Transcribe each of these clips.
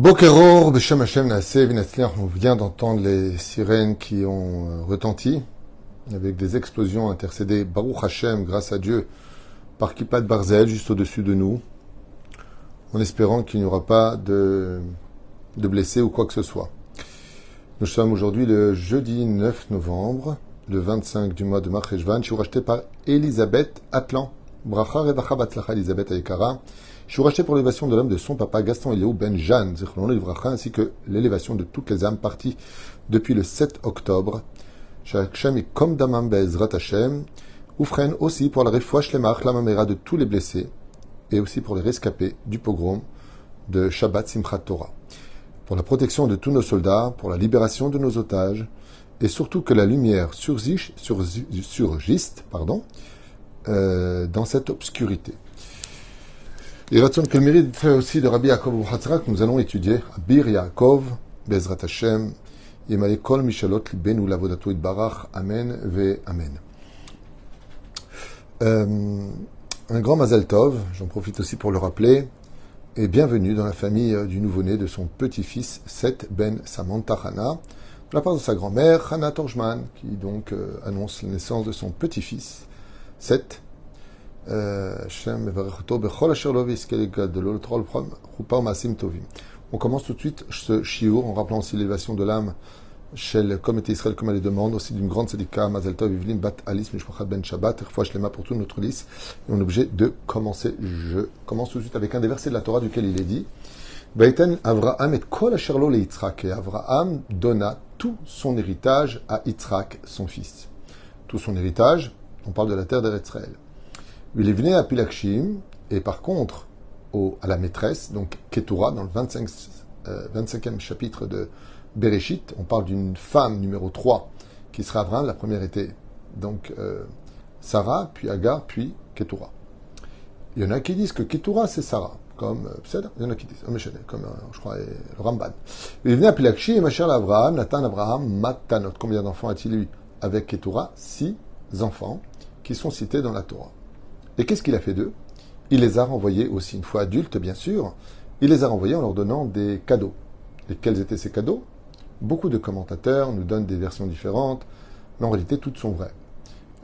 Bokeror, Beshem Hashem on vient d'entendre les sirènes qui ont euh, retenti avec des explosions intercédées. Baruch Hashem, grâce à Dieu, par Kippat Barzel, juste au-dessus de nous, en espérant qu'il n'y aura pas de, de blessés ou quoi que ce soit. Nous sommes aujourd'hui le jeudi 9 novembre, le 25 du mois de Marcheshvan. Je suis racheté par Elisabeth Atlan. Bracha Revacha Batzlacha Elisabeth Ayekara. Je racheté pour l'élévation de l'homme de son papa Gaston Eliou Ben Jeanne, ainsi que l'élévation de toutes les âmes parties depuis le 7 octobre. Shachem comme Damam Bezrat Hashem. Oufren aussi pour la refouach lemach, la de tous les blessés, et aussi pour les rescapés du pogrom de Shabbat Simchat Torah. Pour la protection de tous nos soldats, pour la libération de nos otages, et surtout que la lumière surgisse, surgisse pardon, euh, dans cette obscurité. Et Ratson que le mérite aussi de Rabbi Yaakov que nous allons étudier, Bir Yaakov, Bezrat Hashem, Yemale Kol Mishalot Libenu Lavodato Barach, Amen ve Amen. Euh, un grand Mazal Tov, j'en profite aussi pour le rappeler, et bienvenue dans la famille du nouveau-né de son petit-fils Seth Ben Samantha Hana, de la part de sa grand-mère Hana Torjman, qui donc euh, annonce la naissance de son petit-fils Seth on commence tout de suite ce shiur en rappelant aussi l'élévation de l'âme chez le comité Israël comme elle le demande, aussi d'une grande sédika, Mazel Tov, Yvlin, Bat, Alice, Mishpachat Ben Shabbat, fois Shlema pour toute notre liste. Et on est obligé de commencer. Je commence tout de suite avec un des versets de la Torah duquel il est dit Avraham et Avraham donna tout son héritage à Yitzhak, son fils. Tout son héritage, on parle de la terre d'Eretzraël. Il est venu à Pilakshim, et par contre, au, à la maîtresse, donc Ketura, dans le 25, euh, 25e chapitre de Bereshit, on parle d'une femme numéro 3 qui sera Abraham. La première était donc euh, Sarah, puis Agar, puis Ketura. Il y en a qui disent que Ketura c'est Sarah, comme euh, il y en a qui disent, oh, comme euh, je crois le Ramban. Il est venu à Pilakshim, et ma chère Abraham, Nathan Abraham, Matanot. Combien d'enfants a-t-il eu avec Ketura Six enfants qui sont cités dans la Torah. Et qu'est-ce qu'il a fait d'eux? Il les a renvoyés aussi, une fois adultes bien sûr, il les a renvoyés en leur donnant des cadeaux. Et quels étaient ces cadeaux? Beaucoup de commentateurs nous donnent des versions différentes, mais en réalité toutes sont vraies.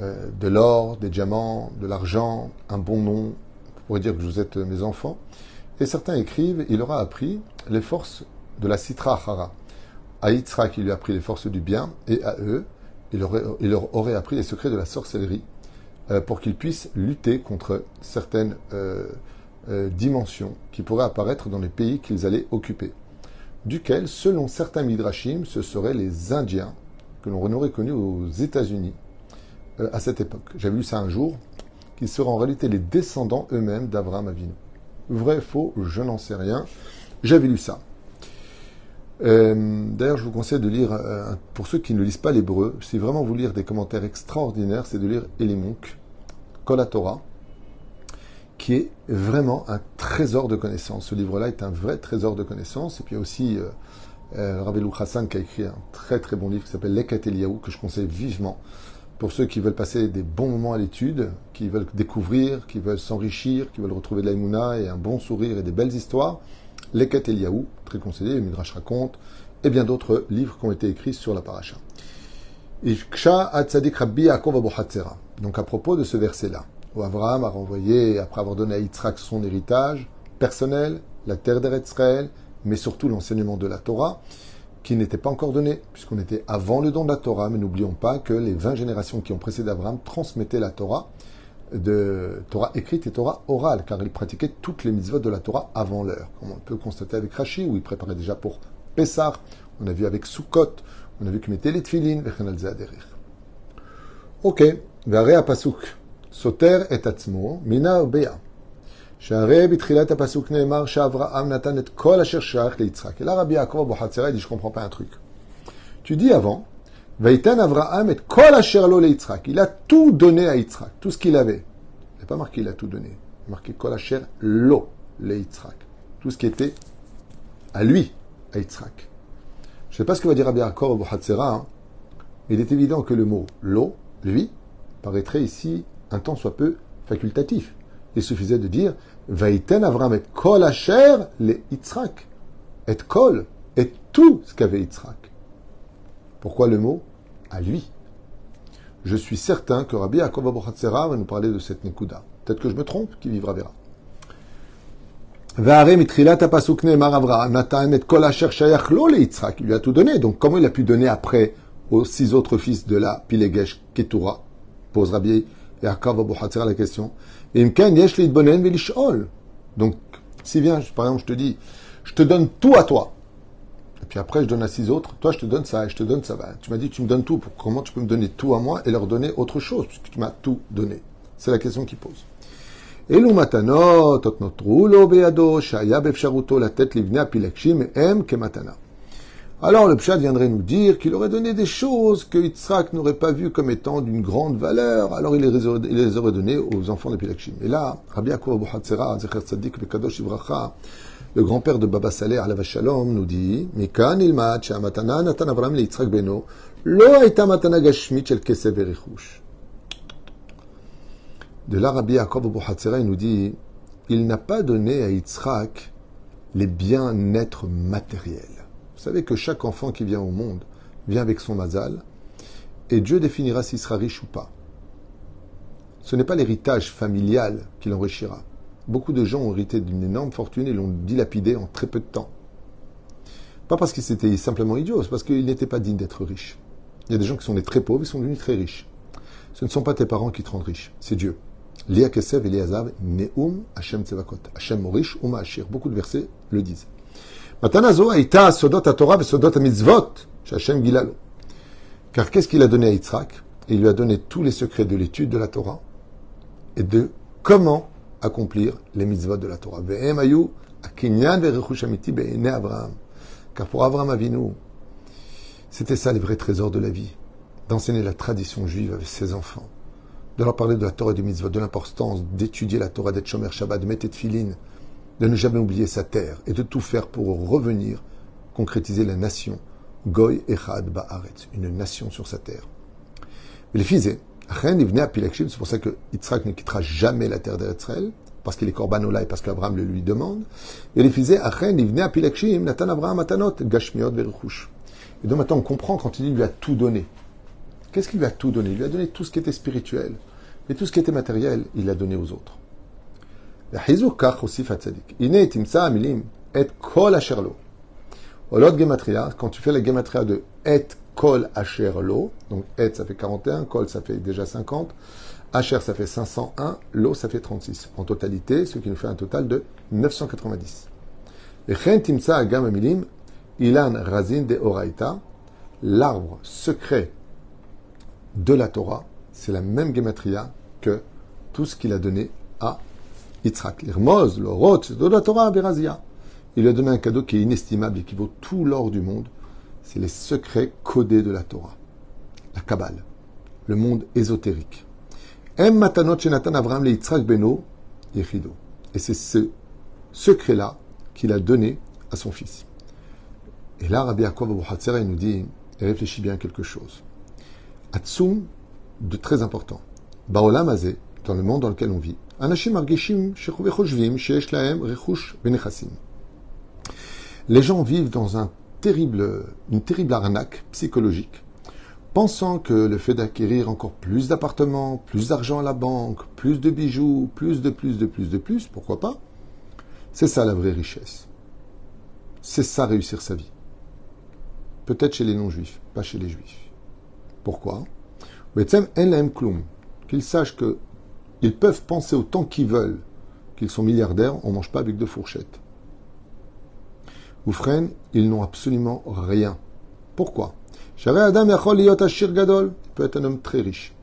Euh, de l'or, des diamants, de l'argent, un bon nom, vous pourrez dire que vous êtes mes enfants. Et certains écrivent, il aura appris les forces de la Sitra Hara. À Yitzhak, il lui a appris les forces du bien, et à eux, il leur aurait appris les secrets de la sorcellerie euh, pour qu'ils puissent lutter contre certaines euh, euh, dimensions qui pourraient apparaître dans les pays qu'ils allaient occuper. Duquel, selon certains midrashim, ce seraient les Indiens que l'on aurait connus aux États-Unis à cette époque. J'avais lu ça un jour, qui seraient en réalité les descendants eux-mêmes d'Abraham Avinu. Vrai, faux, je n'en sais rien. J'avais lu ça. Euh, d'ailleurs, je vous conseille de lire, euh, pour ceux qui ne lisent pas l'hébreu, si vraiment vous lire des commentaires extraordinaires, c'est de lire Elimonk, Kol Torah, qui est vraiment un trésor de connaissances. Ce livre-là est un vrai trésor de connaissances. Et puis il y a aussi euh, euh Rabbi Hassan qui a écrit un très très bon livre qui s'appelle Lekat Eliyahu, que je conseille vivement pour ceux qui veulent passer des bons moments à l'étude, qui veulent découvrir, qui veulent s'enrichir, qui veulent retrouver de l'aïmouna et un bon sourire et des belles histoires. Leket Eliyahu, très conseillé, Midrash raconte, et bien d'autres livres qui ont été écrits sur la paracha. Donc à propos de ce verset-là, où Abraham a renvoyé, après avoir donné à Yitzhak son héritage personnel, la terre d'Eretzraël, mais surtout l'enseignement de la Torah, qui n'était pas encore donné, puisqu'on était avant le don de la Torah, mais n'oublions pas que les 20 générations qui ont précédé Abraham transmettaient la Torah, de Torah écrite et Torah orale, car il pratiquait toutes les mitzvot de la Torah avant l'heure. Comme on peut constater avec Rashi, où il préparait déjà pour Pessah, on a vu avec Sukkot, on a vu qu'il mettait les tfilin, Ok, והרי הפסוק סותר את עצמו מינה הרבה. שהרי בתחילת הפסוק נאמר שאברהם נתן את כל אשר שייך ליצחק. אלא רבי יעקב אבוחצירא dit je comprends pas un truc. Tu dis avant, Vaïtan Avraham et kol asher lo Yitzhak. Il a tout donné à Yitzhak, tout ce qu'il avait. Il n'a pas marqué il a tout donné. Il a marqué kol asher lo le Yitzhak. Tout ce qui était à lui, à Yitzhak. Je ne sais pas ce que va dire Rabbi Yaakov au hein. il est évident que le mot lo, lui, paraîtrait ici un temps soit peu facultatif. Il suffisait de dire Vaïten Avraham et kol asher le Yitzhak. et kol, et tout ce qu'avait Yitzhak. Pourquoi le mot À lui? Je suis certain que Rabbi Yaakov Abuchatzera va nous parler de cette Nekuda. Peut-être que je me trompe, qui vivra verra. Il lui a tout donné. Donc, comment il a pu donner après aux six autres fils de la Pilegesh Ketura Pose Rabbi Yaakov Abu la question. Donc, si bien, par exemple, je te dis, je te donne tout à toi. Et puis après, je donne à six autres. Toi, je te donne ça je te donne ça. Tu m'as dit, tu me donnes tout. Comment tu peux me donner tout à moi et leur donner autre chose puisque tu m'as tout donné? C'est la question qu'il pose. Alors le Pshat viendrait nous dire qu'il aurait donné des choses que Yitzhak n'aurait pas vues comme étant d'une grande valeur, alors il les, aurait, données aux enfants de Pilakshim. Et là, Rabbi Akou Abu Hatzera, Zecher Tzadik, Bekadosh Ivracha, le grand-père de Baba Saleh, Alav Shalom, nous dit, Mikan Natan Beno, lo matana gashmit de l'Arabie Yaakov Abu il nous dit il n'a pas donné à Yitzhak les bien-être matériels. Vous savez que chaque enfant qui vient au monde vient avec son mazal et Dieu définira s'il sera riche ou pas. Ce n'est pas l'héritage familial qui l'enrichira. Beaucoup de gens ont hérité d'une énorme fortune et l'ont dilapidé en très peu de temps. Pas parce qu'ils étaient simplement idiots, c'est parce qu'ils n'étaient pas dignes d'être riches. Il y a des gens qui sont nés très pauvres et sont devenus très riches. Ce ne sont pas tes parents qui te rendent riche, c'est Dieu. Lia Kesev Eliazav, Neum Hashem Tzevakot. Hashem Morish, Uma Ashir. Beaucoup de versets le disent. Matanazo Aïta Sodot Torah et Sodot Mitzvot, Hashem Gilalo. Car qu'est-ce qu'il a donné à Yitzhak? Il lui a donné tous les secrets de l'étude de la Torah et de comment accomplir les mitzvot de la Torah. Car pour Abraham Avinu, c'était ça les vrais trésors de la vie, d'enseigner la tradition juive avec ses enfants de leur parler de la Torah et du mitzvah, de l'importance d'étudier la Torah, d'être Shomer Shabbat, de mettre filine, de ne jamais oublier sa terre et de tout faire pour revenir concrétiser la nation Goy Echad Ba'aretz, une nation sur sa terre. Mais les fils, c'est pour ça que Yitzhak ne quittera jamais la terre d'Eretzraël, parce qu'il est Korban et parce qu'Abraham le lui demande. Et il Veruchush. Et donc maintenant on comprend quand il lui a tout donné. Qu'est-ce qu'il lui a tout donné? Il lui a donné tout ce qui était spirituel. Mais tout ce qui était matériel, il l'a donné aux autres. quand tu fais la gematria de et kol asherlo, donc et ça fait 41, kol ça fait déjà 50, asher ça fait 501, lo ça fait 36. En totalité, ce qui nous fait un total de 990. Et chen timsa agam amilim, ilan razin de l'arbre secret de la Torah, c'est la même gematria que tout ce qu'il a donné à Yitzhak. L'Irmoz, le Roth, de la Torah Berazia. Il lui a donné un cadeau qui est inestimable et qui vaut tout l'or du monde. C'est les secrets codés de la Torah. La Kabbale. Le monde ésotérique. Em matanot shenatan Avram le Yitzhak beno yechido. Et c'est ce secret-là qu'il a donné à son fils. Et là, Rabbi Yaakov il nous dit, et réfléchis bien quelque chose. Atsum, de très important. Baolam Azé, dans le monde dans lequel on vit, les gens vivent dans un terrible, une terrible arnaque psychologique, pensant que le fait d'acquérir encore plus d'appartements, plus d'argent à la banque, plus de bijoux, plus de plus de plus de plus, pourquoi pas, c'est ça la vraie richesse. C'est ça réussir sa vie. Peut-être chez les non-juifs, pas chez les juifs. Pourquoi? Qu'ils sachent qu'ils peuvent penser autant qu'ils veulent qu'ils sont milliardaires, on ne mange pas avec deux fourchettes. Ou freine, ils n'ont absolument rien. Pourquoi? Adam gadol, peut être un homme très riche.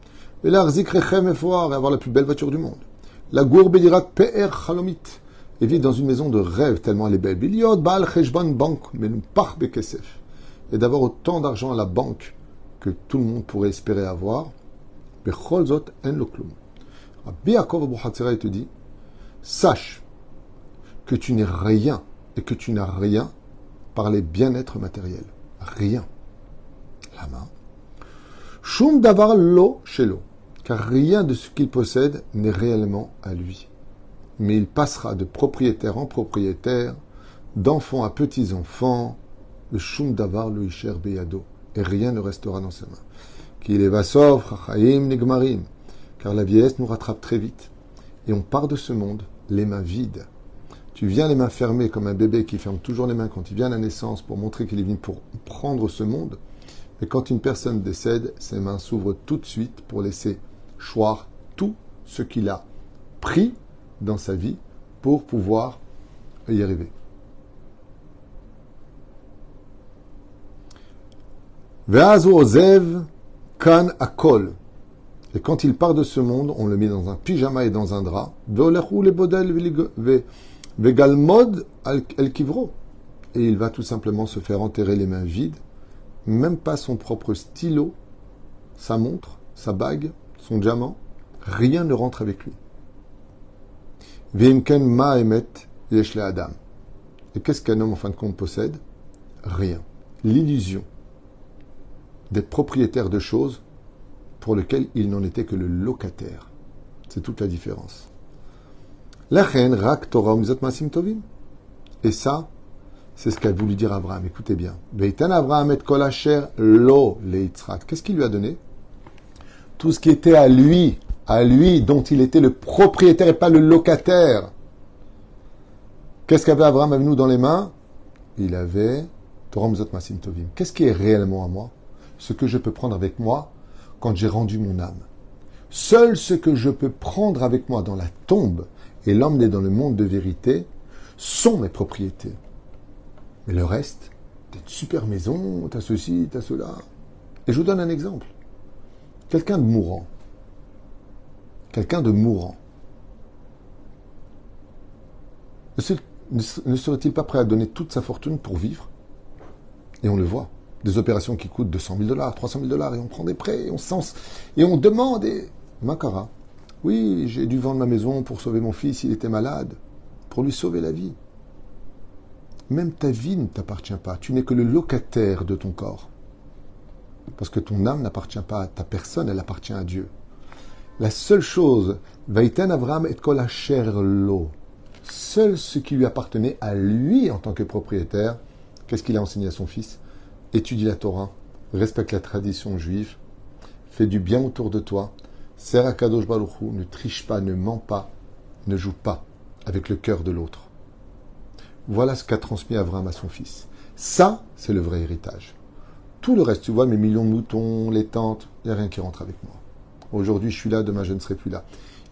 Et l'arzik rechem et avoir la plus belle voiture du monde. La gourbe chalomit, et vivre dans une maison de rêve tellement elle est belle. Biliot baal cheshban bank, mais par bekesef. Et d'avoir autant d'argent à la banque que tout le monde pourrait espérer avoir. Becholzot en loklum. Rabbi te dit Sache que tu n'es rien et que tu n'as rien par les bien-être matériels. Rien. La main. Shum davar lo shelo. Car rien de ce qu'il possède n'est réellement à lui. Mais il passera de propriétaire en propriétaire, d'enfants à petits-enfants, le shum davar le isher et rien ne restera dans ses mains. Qu'il est vasov, chachaim, nigmarim, car la vieillesse nous rattrape très vite. Et on part de ce monde les mains vides. Tu viens les mains fermées comme un bébé qui ferme toujours les mains quand il vient à la naissance pour montrer qu'il est venu pour prendre ce monde. Mais quand une personne décède, ses mains s'ouvrent tout de suite pour laisser choir tout ce qu'il a pris dans sa vie pour pouvoir y arriver. Kan akol. Et quand il part de ce monde, on le met dans un pyjama et dans un drap. Vegalmod el kivro. Et il va tout simplement se faire enterrer les mains vides, même pas son propre stylo, sa montre, sa bague, son diamant, rien ne rentre avec lui. Vimken ma emet adam. Et qu'est-ce qu'un homme en fin de compte possède? Rien. L'illusion d'être propriétaire de choses pour lesquelles il n'en était que le locataire. C'est toute la différence. Rak Torah masim tovim. Et ça, c'est ce qu'a voulu dire Abraham. Écoutez bien. Abraham et lo Qu'est-ce qu'il lui a donné? Tout ce qui était à lui, à lui, dont il était le propriétaire et pas le locataire. Qu'est-ce qu'avait Abraham avec nous dans les mains? Il avait Torah masim tovim. Qu'est-ce qui est réellement à moi? Ce que je peux prendre avec moi quand j'ai rendu mon âme. Seul ce que je peux prendre avec moi dans la tombe et l'emmener dans le monde de vérité sont mes propriétés. Mais le reste, t'as une super maison, t'as ceci, t'as cela. Et je vous donne un exemple. Quelqu'un de mourant. Quelqu'un de mourant. Ne serait-il pas prêt à donner toute sa fortune pour vivre? Et on le voit des opérations qui coûtent 200 000 dollars, 300 000 dollars, et on prend des prêts, et on sens, et on demande, et Makara, oui, j'ai dû vendre ma maison pour sauver mon fils, il était malade, pour lui sauver la vie. Même ta vie ne t'appartient pas, tu n'es que le locataire de ton corps. Parce que ton âme n'appartient pas à ta personne, elle appartient à Dieu. La seule chose, Vaïten Abraham et kol lo, seul ce qui lui appartenait à lui en tant que propriétaire, qu'est-ce qu'il a enseigné à son fils? Étudie la Torah, respecte la tradition juive, fais du bien autour de toi, sers à Kadosh Baruchou, ne triche pas, ne ment pas, ne joue pas avec le cœur de l'autre. Voilà ce qu'a transmis Abraham à son fils. Ça, c'est le vrai héritage. Tout le reste, tu vois, mes millions de moutons, les tentes, il n'y a rien qui rentre avec moi. Aujourd'hui, je suis là, demain, je ne serai plus là.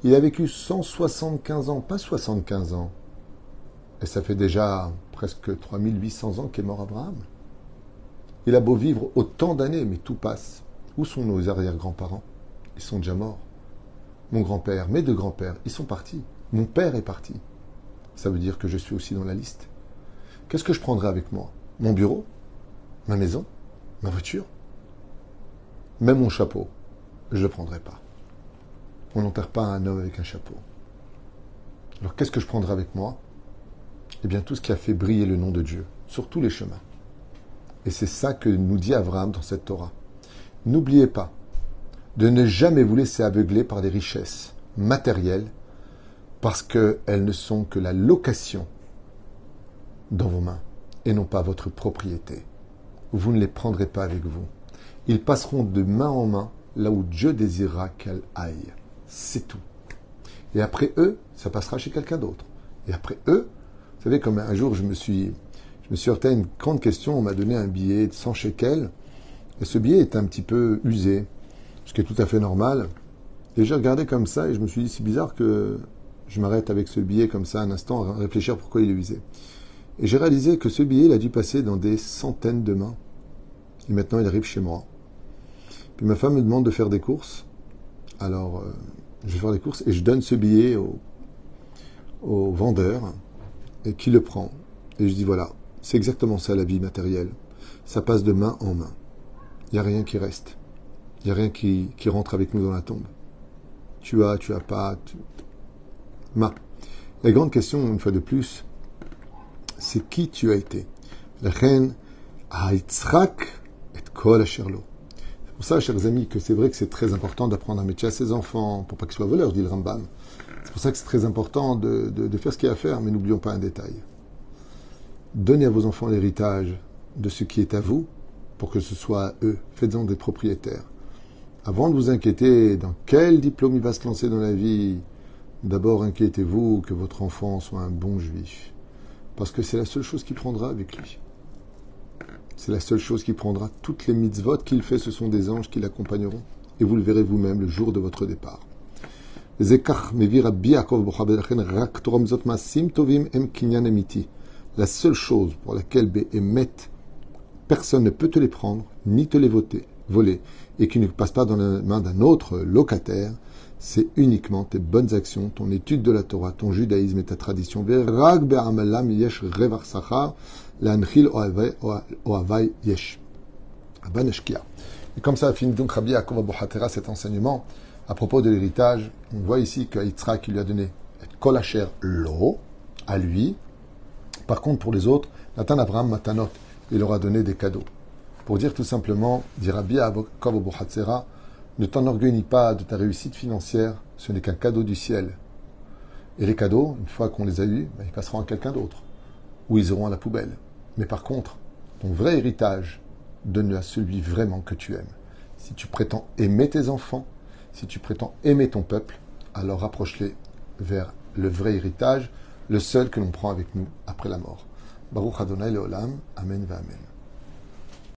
Il a vécu 175 ans, pas 75 ans. Et ça fait déjà presque 3800 ans qu'est mort Abraham. Il a beau vivre autant d'années, mais tout passe. Où sont nos arrière-grands-parents? Ils sont déjà morts. Mon grand-père, mes deux grands-pères, ils sont partis. Mon père est parti. Ça veut dire que je suis aussi dans la liste. Qu'est-ce que je prendrai avec moi? Mon bureau? Ma maison? Ma voiture? Même mon chapeau Je ne le prendrai pas. On n'enterre pas un homme avec un chapeau. Alors qu'est-ce que je prendrai avec moi? Eh bien tout ce qui a fait briller le nom de Dieu sur tous les chemins. Et c'est ça que nous dit Abraham dans cette Torah. N'oubliez pas de ne jamais vous laisser aveugler par des richesses matérielles parce qu'elles ne sont que la location dans vos mains et non pas votre propriété. Vous ne les prendrez pas avec vous. Ils passeront de main en main là où Dieu désirera qu'elles aillent. C'est tout. Et après eux, ça passera chez quelqu'un d'autre. Et après eux, vous savez, comme un jour je me suis je heurté à une grande question. On m'a donné un billet de 100 shekels. Et ce billet est un petit peu usé, ce qui est tout à fait normal. Et j'ai regardé comme ça et je me suis dit, c'est bizarre que je m'arrête avec ce billet comme ça un instant à réfléchir pourquoi il est usé. Et j'ai réalisé que ce billet, il a dû passer dans des centaines de mains. Et maintenant, il arrive chez moi. Puis ma femme me demande de faire des courses. Alors, euh, je vais faire des courses et je donne ce billet au, au vendeur et qui le prend. Et je dis, voilà, c'est exactement ça la vie matérielle. Ça passe de main en main. Il n'y a rien qui reste. Il n'y a rien qui, rentre avec nous dans la tombe. Tu as, tu as pas. Ma. La grande question, une fois de plus, c'est qui tu as été. La reine et Kol C'est pour ça, chers amis, que c'est vrai que c'est très important d'apprendre un métier à ses enfants pour pas qu'ils soient voleurs, dit le Rambam. C'est pour ça que c'est très important de, de faire ce qu'il y a à faire, mais n'oublions pas un détail Donnez à vos enfants l'héritage de ce qui est à vous pour que ce soit à eux. Faites-en des propriétaires. Avant de vous inquiéter dans quel diplôme il va se lancer dans la vie, d'abord inquiétez-vous que votre enfant soit un bon juif. Parce que c'est la seule chose qu'il prendra avec lui. C'est la seule chose qu'il prendra. Toutes les mitzvot qu'il fait, ce sont des anges qui l'accompagneront. Et vous le verrez vous-même le jour de votre départ. La seule chose pour laquelle Béhémet, personne ne peut te les prendre, ni te les voter, voler, et qui ne passe pas dans la main d'un autre locataire, c'est uniquement tes bonnes actions, ton étude de la Torah, ton judaïsme et ta tradition. Et comme ça finit donc Rabbi Yaakov cet enseignement à propos de l'héritage. On voit ici que Yitzhak lui a donné Kolacher l'eau à lui. Par contre, pour les autres, Nathan Abraham Matanot, il leur a donné des cadeaux. Pour dire tout simplement, dit Rabbi ne t'enorgueillis pas de ta réussite financière, ce n'est qu'un cadeau du ciel. Et les cadeaux, une fois qu'on les a eus, ben, ils passeront à quelqu'un d'autre, ou ils iront à la poubelle. Mais par contre, ton vrai héritage, donne-le à celui vraiment que tu aimes. Si tu prétends aimer tes enfants, si tu prétends aimer ton peuple, alors rapproche-les vers le vrai héritage, le seul que l'on prend avec nous après la mort. Baruch Adonai Leolam, Amen va Amen.